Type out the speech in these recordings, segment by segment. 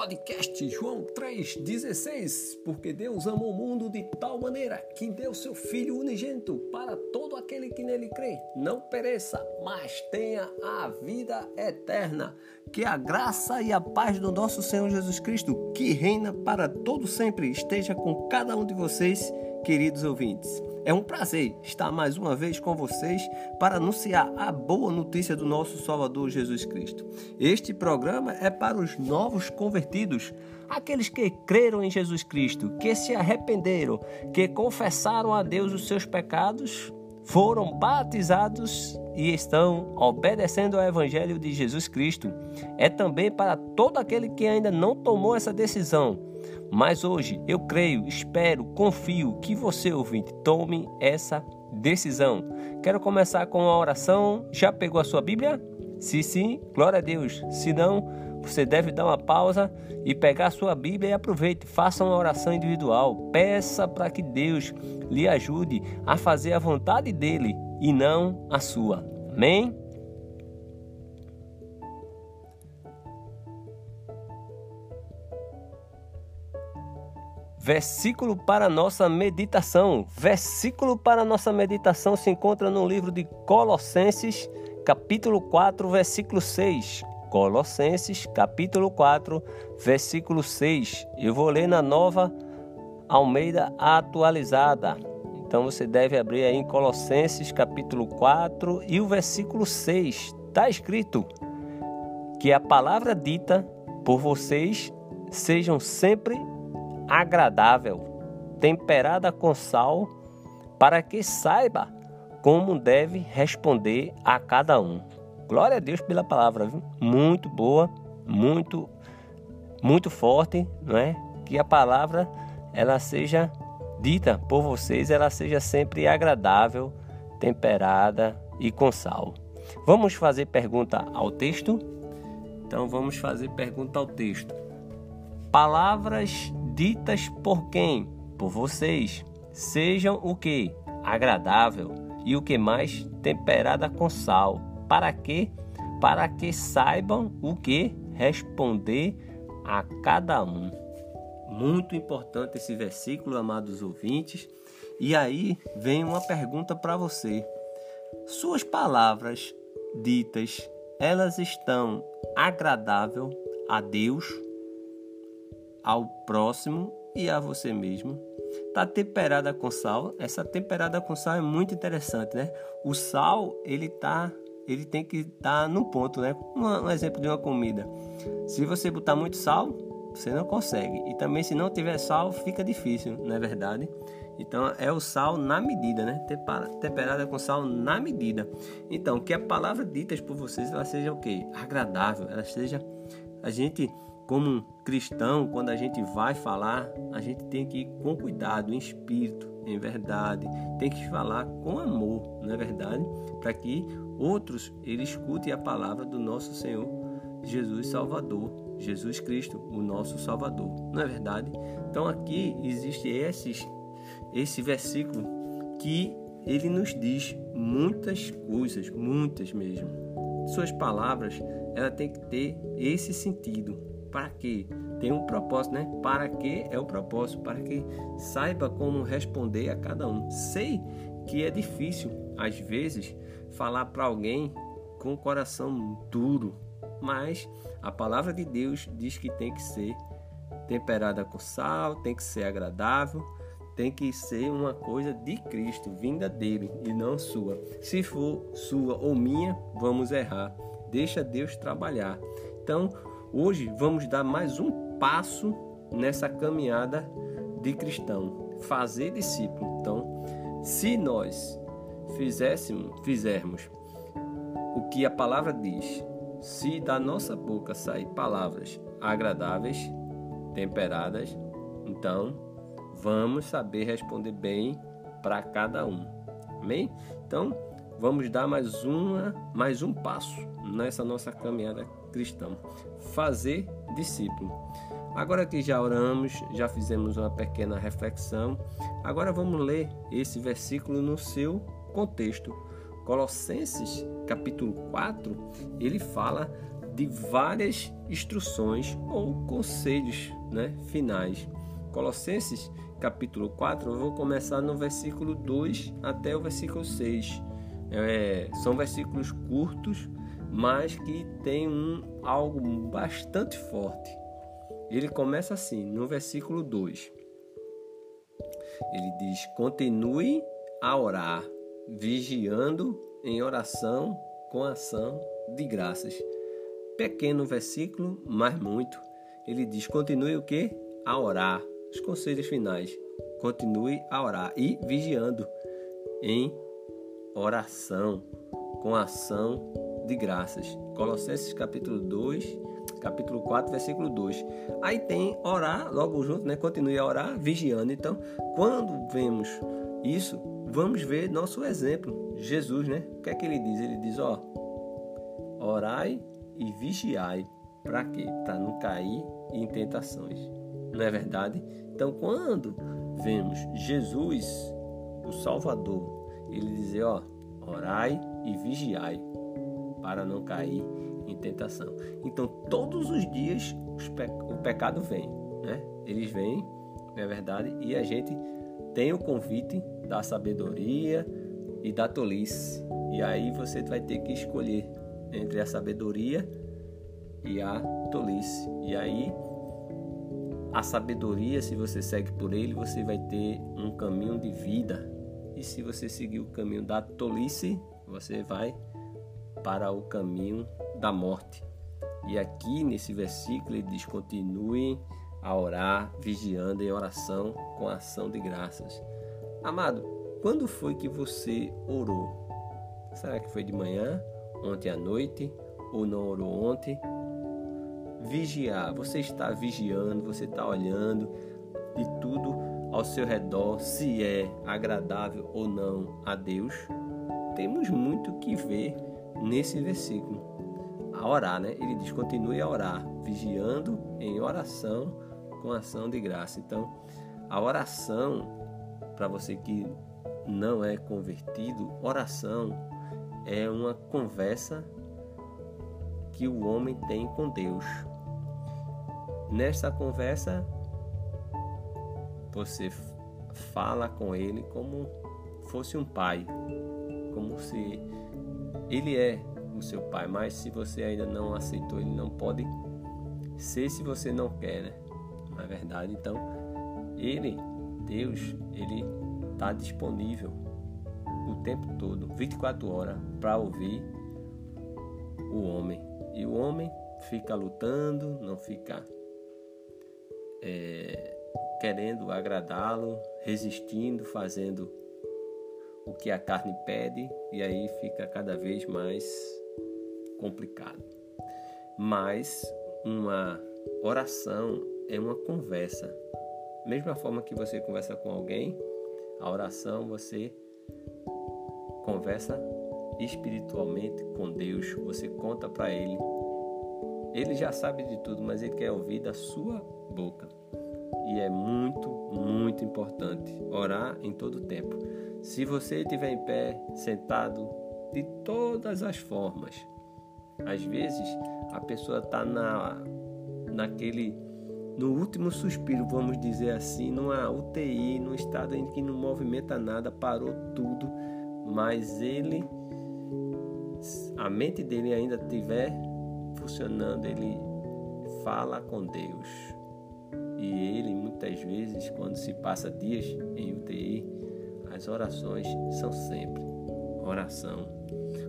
podcast João 3,16, porque Deus amou o mundo de tal maneira que deu seu Filho unigênito para todo aquele que nele crê, não pereça, mas tenha a vida eterna. Que a graça e a paz do nosso Senhor Jesus Cristo, que reina para todo sempre, esteja com cada um de vocês, queridos ouvintes. É um prazer estar mais uma vez com vocês para anunciar a boa notícia do nosso Salvador Jesus Cristo. Este programa é para os novos convertidos, aqueles que creram em Jesus Cristo, que se arrependeram, que confessaram a Deus os seus pecados, foram batizados e estão obedecendo ao Evangelho de Jesus Cristo. É também para todo aquele que ainda não tomou essa decisão mas hoje eu creio, espero, confio que você, ouvinte, tome essa decisão. Quero começar com uma oração. Já pegou a sua Bíblia? Se sim, glória a Deus. Se não, você deve dar uma pausa e pegar a sua Bíblia e aproveite, faça uma oração individual. Peça para que Deus lhe ajude a fazer a vontade dele e não a sua. Amém? Versículo para nossa meditação. Versículo para nossa meditação se encontra no livro de Colossenses, capítulo 4, versículo 6. Colossenses, capítulo 4, versículo 6. Eu vou ler na nova Almeida atualizada. Então você deve abrir aí em Colossenses, capítulo 4 e o versículo 6. Está escrito que a palavra dita por vocês sejam sempre agradável, temperada com sal, para que saiba como deve responder a cada um. Glória a Deus pela palavra, viu? muito boa, muito muito forte, não é? Que a palavra ela seja dita por vocês, ela seja sempre agradável, temperada e com sal. Vamos fazer pergunta ao texto? Então vamos fazer pergunta ao texto. Palavras ditas por quem? Por vocês. Sejam o que? Agradável e o que mais? Temperada com sal. Para quê? Para que saibam o que responder a cada um. Muito importante esse versículo, amados ouvintes. E aí vem uma pergunta para você. Suas palavras ditas, elas estão agradável a Deus? Ao próximo e a você mesmo. Tá temperada com sal. Essa temperada com sal é muito interessante, né? O sal, ele tá ele tem que estar tá no ponto, né? Um, um, exemplo de uma comida. Se você botar muito sal, você não consegue. E também se não tiver sal, fica difícil, não é verdade? Então é o sal na medida, né? Temperada com sal na medida. Então, que a palavra dita por vocês ela seja o quê? Agradável, ela seja a gente como cristão, quando a gente vai falar, a gente tem que ir com cuidado, em espírito, em verdade, tem que falar com amor, não é verdade? Para que outros eles escutem a palavra do nosso Senhor Jesus Salvador, Jesus Cristo, o nosso Salvador, não é verdade? Então aqui existe esses, esse versículo que ele nos diz muitas coisas, muitas mesmo. Suas palavras, ela tem que ter esse sentido, para quê? Tem um propósito, né? Para que é o propósito? Para que saiba como responder a cada um. Sei que é difícil, às vezes, falar para alguém com o coração duro, mas a palavra de Deus diz que tem que ser temperada com sal, tem que ser agradável, tem que ser uma coisa de Cristo, vinda dele e não sua. Se for sua ou minha, vamos errar. Deixa Deus trabalhar. Então, Hoje vamos dar mais um passo nessa caminhada de cristão, fazer discípulo. Então, se nós fizéssemos, fizermos o que a palavra diz, se da nossa boca sair palavras agradáveis, temperadas, então vamos saber responder bem para cada um. Amém? Então, vamos dar mais uma, mais um passo nessa nossa caminhada cristão. Fazer discípulo. Agora que já oramos, já fizemos uma pequena reflexão, agora vamos ler esse versículo no seu contexto. Colossenses, capítulo 4, ele fala de várias instruções ou conselhos né, finais. Colossenses capítulo 4, eu vou começar no versículo 2 até o versículo 6. É, são versículos curtos, mas que tem um, algo bastante forte. Ele começa assim, no versículo 2. Ele diz: Continue a orar, vigiando em oração com ação de graças. Pequeno versículo, mas muito. Ele diz: Continue o que? A orar. Os conselhos finais. Continue a orar e vigiando em oração com ação de graças. Colossenses capítulo 2, capítulo 4, versículo 2. Aí tem orar logo junto, né? Continue a orar vigiando. Então, quando vemos isso, vamos ver nosso exemplo, Jesus, né? O que é que ele diz? Ele diz, ó, orai e vigiai. Para quê? Para não cair em tentações. Não é verdade? Então, quando vemos Jesus, o Salvador, ele dizer, ó, orai e vigiai para não cair em tentação. Então, todos os dias o pecado vem, né? Eles vêm, não é verdade? E a gente tem o convite da sabedoria e da tolice. E aí você vai ter que escolher entre a sabedoria e a tolice. E aí a sabedoria, se você segue por ele, você vai ter um caminho de vida. E se você seguir o caminho da tolice, você vai para o caminho da morte. E aqui nesse versículo ele diz: continuem a orar, vigiando em oração com ação de graças. Amado, quando foi que você orou? Será que foi de manhã, ontem à noite, ou não orou ontem? Vigiar, você está vigiando, você está olhando de tudo ao seu redor, se é agradável ou não a Deus. Temos muito que ver nesse versículo. A orar, né? Ele diz: continue a orar, vigiando em oração com ação de graça. Então, a oração, para você que não é convertido, oração é uma conversa que o homem tem com Deus. Nessa conversa, você fala com ele como fosse um pai, como se ele é o seu pai, mas se você ainda não aceitou, ele não pode ser se você não quer, né? Na verdade, então, ele, Deus, ele está disponível o tempo todo, 24 horas, para ouvir o homem. E o homem fica lutando, não fica é, querendo agradá-lo, resistindo, fazendo o que a carne pede, e aí fica cada vez mais complicado. Mas uma oração é uma conversa. Mesma forma que você conversa com alguém, a oração você conversa espiritualmente com Deus, você conta para ele. Ele já sabe de tudo, mas ele quer ouvir da sua boca. E é muito, muito importante orar em todo tempo. Se você estiver em pé, sentado, de todas as formas, às vezes a pessoa está na, naquele no último suspiro, vamos dizer assim, numa UTI, num estado em que não movimenta nada, parou tudo, mas ele, a mente dele ainda estiver funcionando, ele fala com Deus. E ele, muitas vezes, quando se passa dias em UTI, as orações são sempre oração.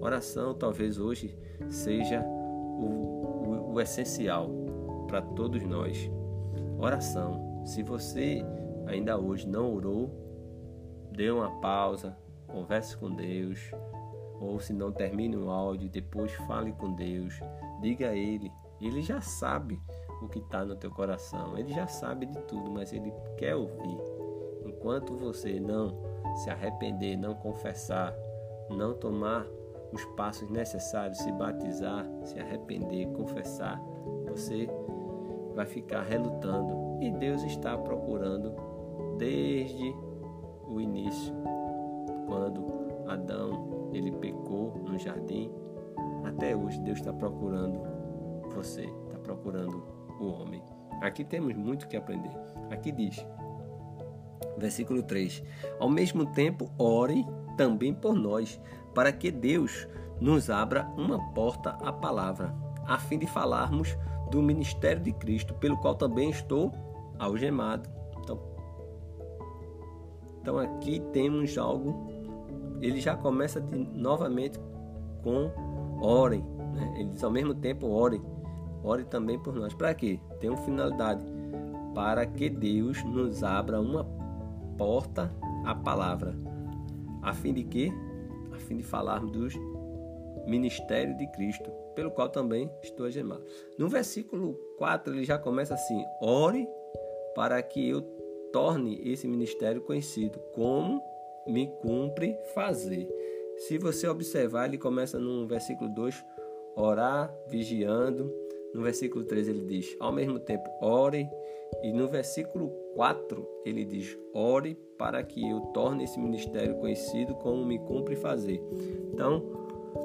Oração talvez hoje seja o, o, o essencial para todos nós. Oração. Se você ainda hoje não orou, dê uma pausa, converse com Deus, ou se não termine o áudio, depois fale com Deus, diga a Ele. Ele já sabe o que está no teu coração, Ele já sabe de tudo, mas Ele quer ouvir. Enquanto você não se arrepender, não confessar, não tomar os passos necessários, se batizar, se arrepender, confessar, você vai ficar relutando. E Deus está procurando desde o início, quando Adão ele pecou no jardim, até hoje Deus está procurando você está procurando o homem. Aqui temos muito que aprender. Aqui diz, versículo 3: Ao mesmo tempo, ore também por nós, para que Deus nos abra uma porta à palavra, a fim de falarmos do ministério de Cristo, pelo qual também estou algemado. Então, então aqui temos algo, ele já começa de, novamente com orem. Né? Ele diz ao mesmo tempo orem. Ore também por nós. Para quê? Tem uma finalidade. Para que Deus nos abra uma porta à palavra. A fim de quê? A fim de falarmos dos ministério de Cristo, pelo qual também estou agemado. No versículo 4 ele já começa assim: Ore para que eu torne esse ministério conhecido, como me cumpre fazer. Se você observar, ele começa no versículo 2, orar, vigiando. No versículo 3 ele diz, ao mesmo tempo, ore. E no versículo 4 ele diz, ore para que eu torne esse ministério conhecido como me cumpre fazer. Então,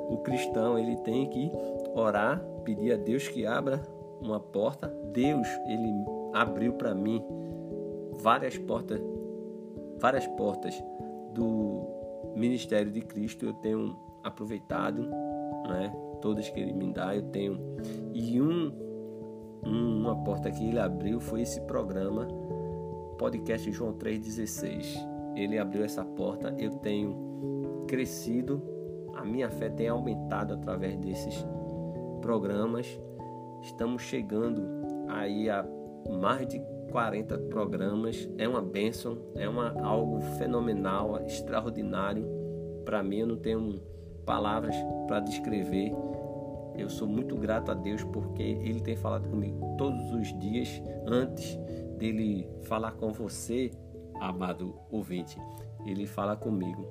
o cristão ele tem que orar, pedir a Deus que abra uma porta. Deus, ele abriu para mim várias portas, várias portas do ministério de Cristo. Eu tenho aproveitado, né? Todas que ele me dá, eu tenho. E um, uma porta que ele abriu foi esse programa podcast João 3:16. Ele abriu essa porta, eu tenho crescido, a minha fé tem aumentado através desses programas. Estamos chegando aí a mais de 40 programas. É uma bênção, é uma, algo fenomenal, extraordinário. Para mim, eu não tenho palavras para descrever. Eu sou muito grato a Deus porque Ele tem falado comigo todos os dias antes dele falar com você, amado ouvinte. Ele fala comigo.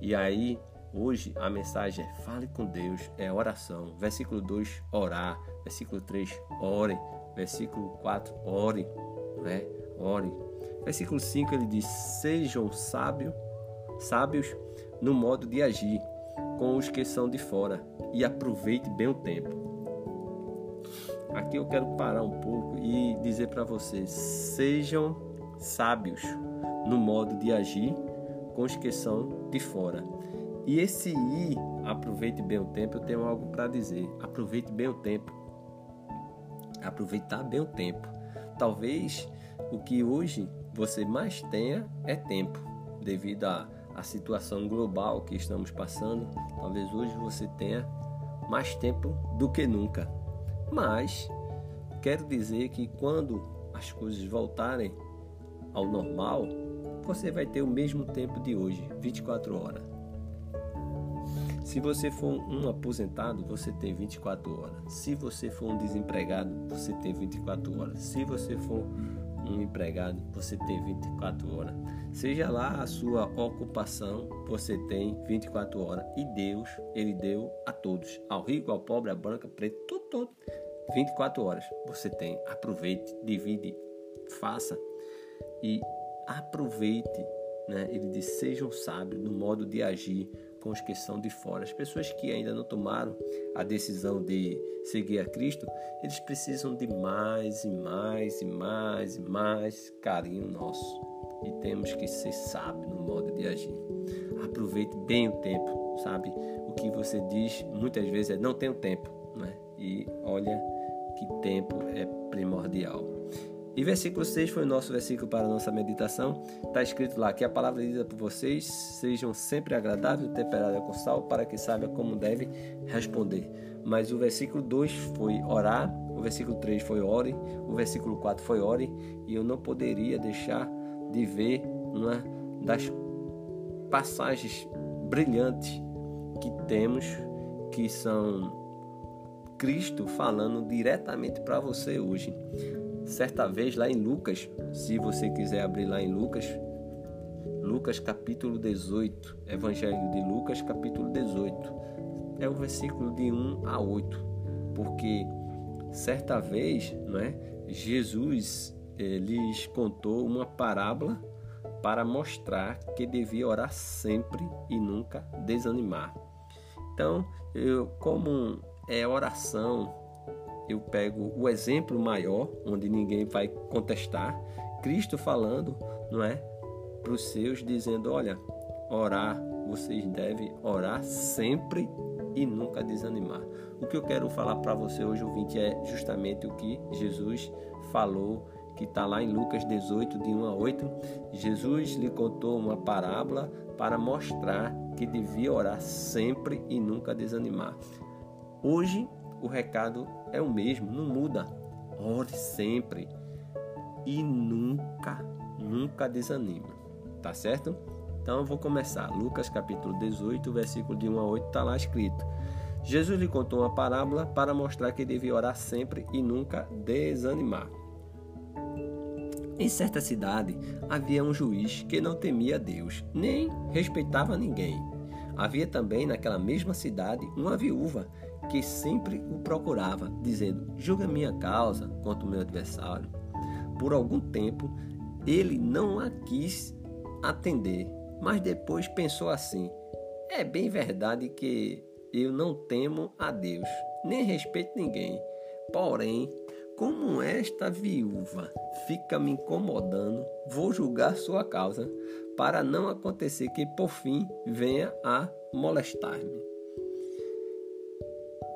E aí, hoje a mensagem é fale com Deus, é oração. Versículo 2, orar. Versículo 3, ore. Versículo 4, ore, né? Ore. Versículo 5 ele diz: "Sejam sábios, sábios no modo de agir com os que são de fora e aproveite bem o tempo." Aqui eu quero parar um pouco e dizer para vocês: sejam sábios no modo de agir com os que são de fora. E esse ir, aproveite bem o tempo, eu tenho algo para dizer. Aproveite bem o tempo aproveitar bem o tempo. Talvez o que hoje você mais tenha é tempo, devido à, à situação global que estamos passando. Talvez hoje você tenha mais tempo do que nunca. Mas quero dizer que quando as coisas voltarem ao normal, você vai ter o mesmo tempo de hoje, 24 horas. Se você for um aposentado, você tem 24 horas. Se você for um desempregado, você tem 24 horas. Se você for um empregado, você tem 24 horas. Seja lá a sua ocupação, você tem 24 horas. E Deus, Ele deu a todos, ao rico, ao pobre, à branca, preto, tudo, tudo. 24 horas você tem. Aproveite, divide, faça e aproveite. Né? Ele diz: sejam sábios no modo de agir com os que são de fora. As pessoas que ainda não tomaram a decisão de seguir a Cristo, eles precisam de mais e mais e mais e mais carinho nosso. E temos que ser sábios no modo de agir. Aproveite bem o tempo, sabe? O que você diz muitas vezes é não tenho tempo, né? E olha que tempo é primordial. E versículo 6 foi o nosso versículo para a nossa meditação. Está escrito lá que a palavra dita por vocês sejam sempre agradável, temperada com sal, para que saiba como deve responder. Mas o versículo 2 foi orar, o versículo 3 foi ore, o versículo 4 foi ore, e eu não poderia deixar de ver uma das passagens brilhantes que temos, que são Cristo falando diretamente para você hoje. Certa vez lá em Lucas, se você quiser abrir lá em Lucas, Lucas capítulo 18, Evangelho de Lucas capítulo 18, é o versículo de 1 a 8, porque certa vez, não é, Jesus lhes contou uma parábola para mostrar que devia orar sempre e nunca desanimar. Então, eu como é oração eu pego o exemplo maior, onde ninguém vai contestar, Cristo falando, não é? Para os seus, dizendo: olha, orar, vocês devem orar sempre e nunca desanimar. O que eu quero falar para você hoje, ouvinte, é justamente o que Jesus falou, que está lá em Lucas 18, de 1 a 8. Jesus lhe contou uma parábola para mostrar que devia orar sempre e nunca desanimar. Hoje o recado é o mesmo, não muda. Ore sempre e nunca, nunca desanime. Tá certo? Então eu vou começar. Lucas capítulo 18, versículo de 1 a 8 está lá escrito. Jesus lhe contou uma parábola para mostrar que devia orar sempre e nunca desanimar. Em certa cidade havia um juiz que não temia Deus, nem respeitava ninguém. Havia também naquela mesma cidade uma viúva que sempre o procurava, dizendo: Julga minha causa contra o meu adversário. Por algum tempo ele não a quis atender, mas depois pensou assim: É bem verdade que eu não temo a Deus, nem respeito ninguém. Porém, como esta viúva fica me incomodando, vou julgar sua causa, para não acontecer que por fim venha a molestar-me.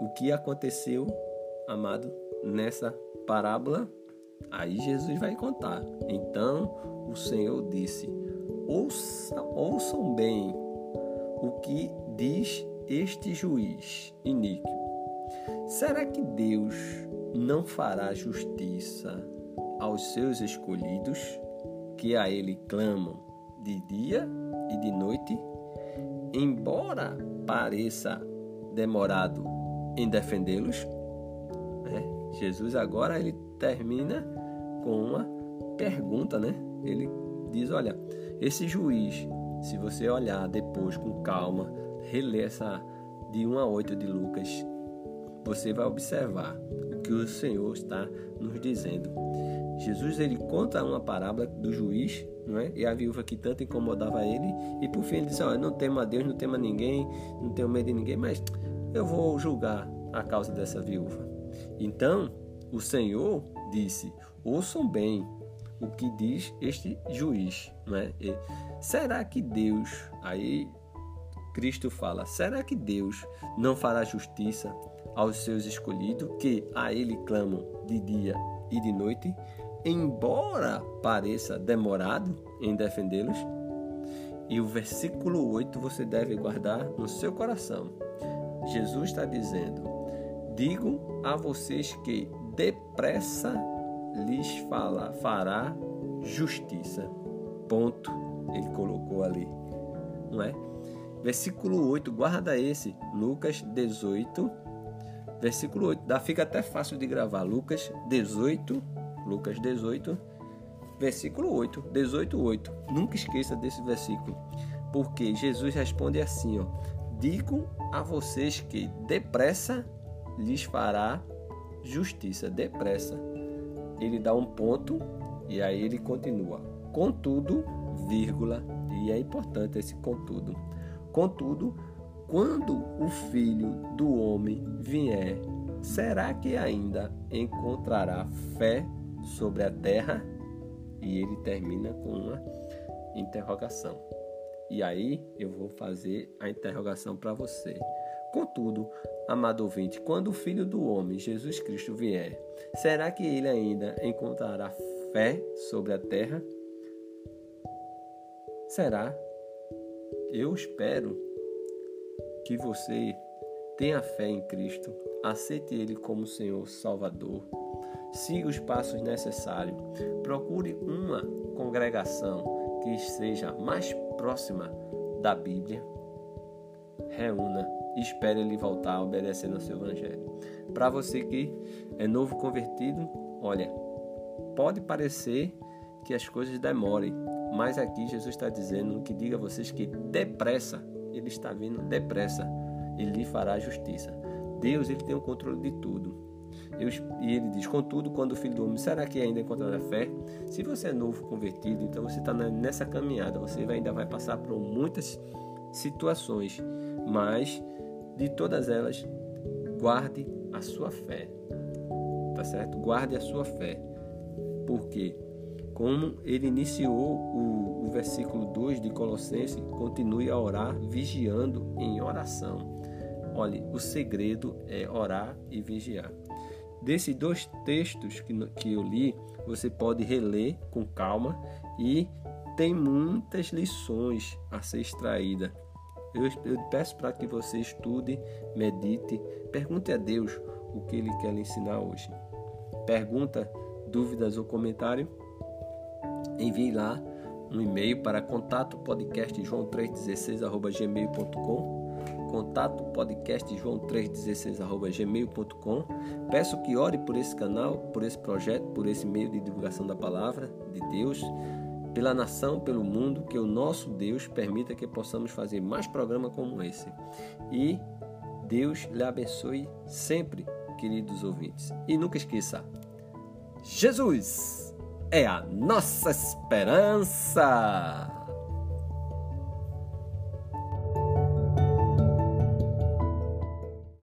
O que aconteceu, amado, nessa parábola? Aí Jesus vai contar. Então o Senhor disse: Ouça, ouçam bem o que diz este juiz iníquo. Será que Deus não fará justiça aos seus escolhidos, que a Ele clamam de dia e de noite? Embora pareça demorado em defendê-los, né? Jesus agora ele termina com uma pergunta, né? Ele diz: Olha, esse juiz, se você olhar depois com calma, reler essa de 1 a 8 de Lucas, você vai observar o que o Senhor está nos dizendo. Jesus ele conta uma parábola do juiz, não é? E a viúva que tanto incomodava ele, e por fim ele diz: Olha, não temo a Deus, não temo a ninguém, não tenho medo de ninguém, mas eu vou julgar a causa dessa viúva. Então, o Senhor disse: Ouçam bem o que diz este juiz, não é? E, será que Deus, aí Cristo fala: será que Deus não fará justiça aos seus escolhidos que a Ele clamam de dia e de noite, embora pareça demorado em defendê-los? E o versículo 8 você deve guardar no seu coração. Jesus está dizendo: Digo a vocês que depressa lhes fala, fará justiça. Ponto. Ele colocou ali, não é? Versículo 8, guarda esse, Lucas 18, versículo 8. Dá, fica até fácil de gravar. Lucas 18, Lucas 18, versículo 8, 18, 8. Nunca esqueça desse versículo, porque Jesus responde assim, ó: Digo a vocês que depressa lhes fará justiça, depressa. Ele dá um ponto e aí ele continua. Contudo, vírgula, e é importante esse contudo Contudo, quando o filho do homem vier, será que ainda encontrará fé sobre a terra? E ele termina com uma interrogação. E aí eu vou fazer a interrogação para você. Contudo, amado ouvinte, quando o Filho do Homem, Jesus Cristo, vier, será que ele ainda encontrará fé sobre a terra? Será eu espero que você tenha fé em Cristo, aceite Ele como Senhor Salvador, siga os passos necessários, procure uma congregação que seja mais próxima da Bíblia, reúna espere Ele voltar obedecendo ao seu Evangelho. Para você que é novo convertido, olha, pode parecer que as coisas demorem, mas aqui Jesus está dizendo que diga a vocês que depressa, ele está vindo depressa, ele lhe fará justiça. Deus ele tem o controle de tudo. E ele diz: Contudo, quando o filho do homem, será que ainda encontrará fé? Se você é novo convertido, então você está nessa caminhada, você ainda vai passar por muitas situações, mas de todas elas, guarde a sua fé. tá certo? Guarde a sua fé. Porque como ele iniciou o, o versículo 2 de Colossenses, continue a orar vigiando em oração. Olhe, o segredo é orar e vigiar. Desses dois textos que, que eu li, você pode reler com calma e tem muitas lições a ser extraída. Eu, eu peço para que você estude, medite, pergunte a Deus o que Ele quer lhe ensinar hoje. Pergunta, dúvidas ou comentário? Envie lá um e-mail para contato podcast joão316@gmail.com contato podcast joão316@gmail.com. Peço que ore por esse canal, por esse projeto, por esse meio de divulgação da palavra de Deus, pela nação, pelo mundo, que o nosso Deus permita que possamos fazer mais programas como esse. E Deus lhe abençoe sempre, queridos ouvintes. E nunca esqueça, Jesus é a nossa esperança.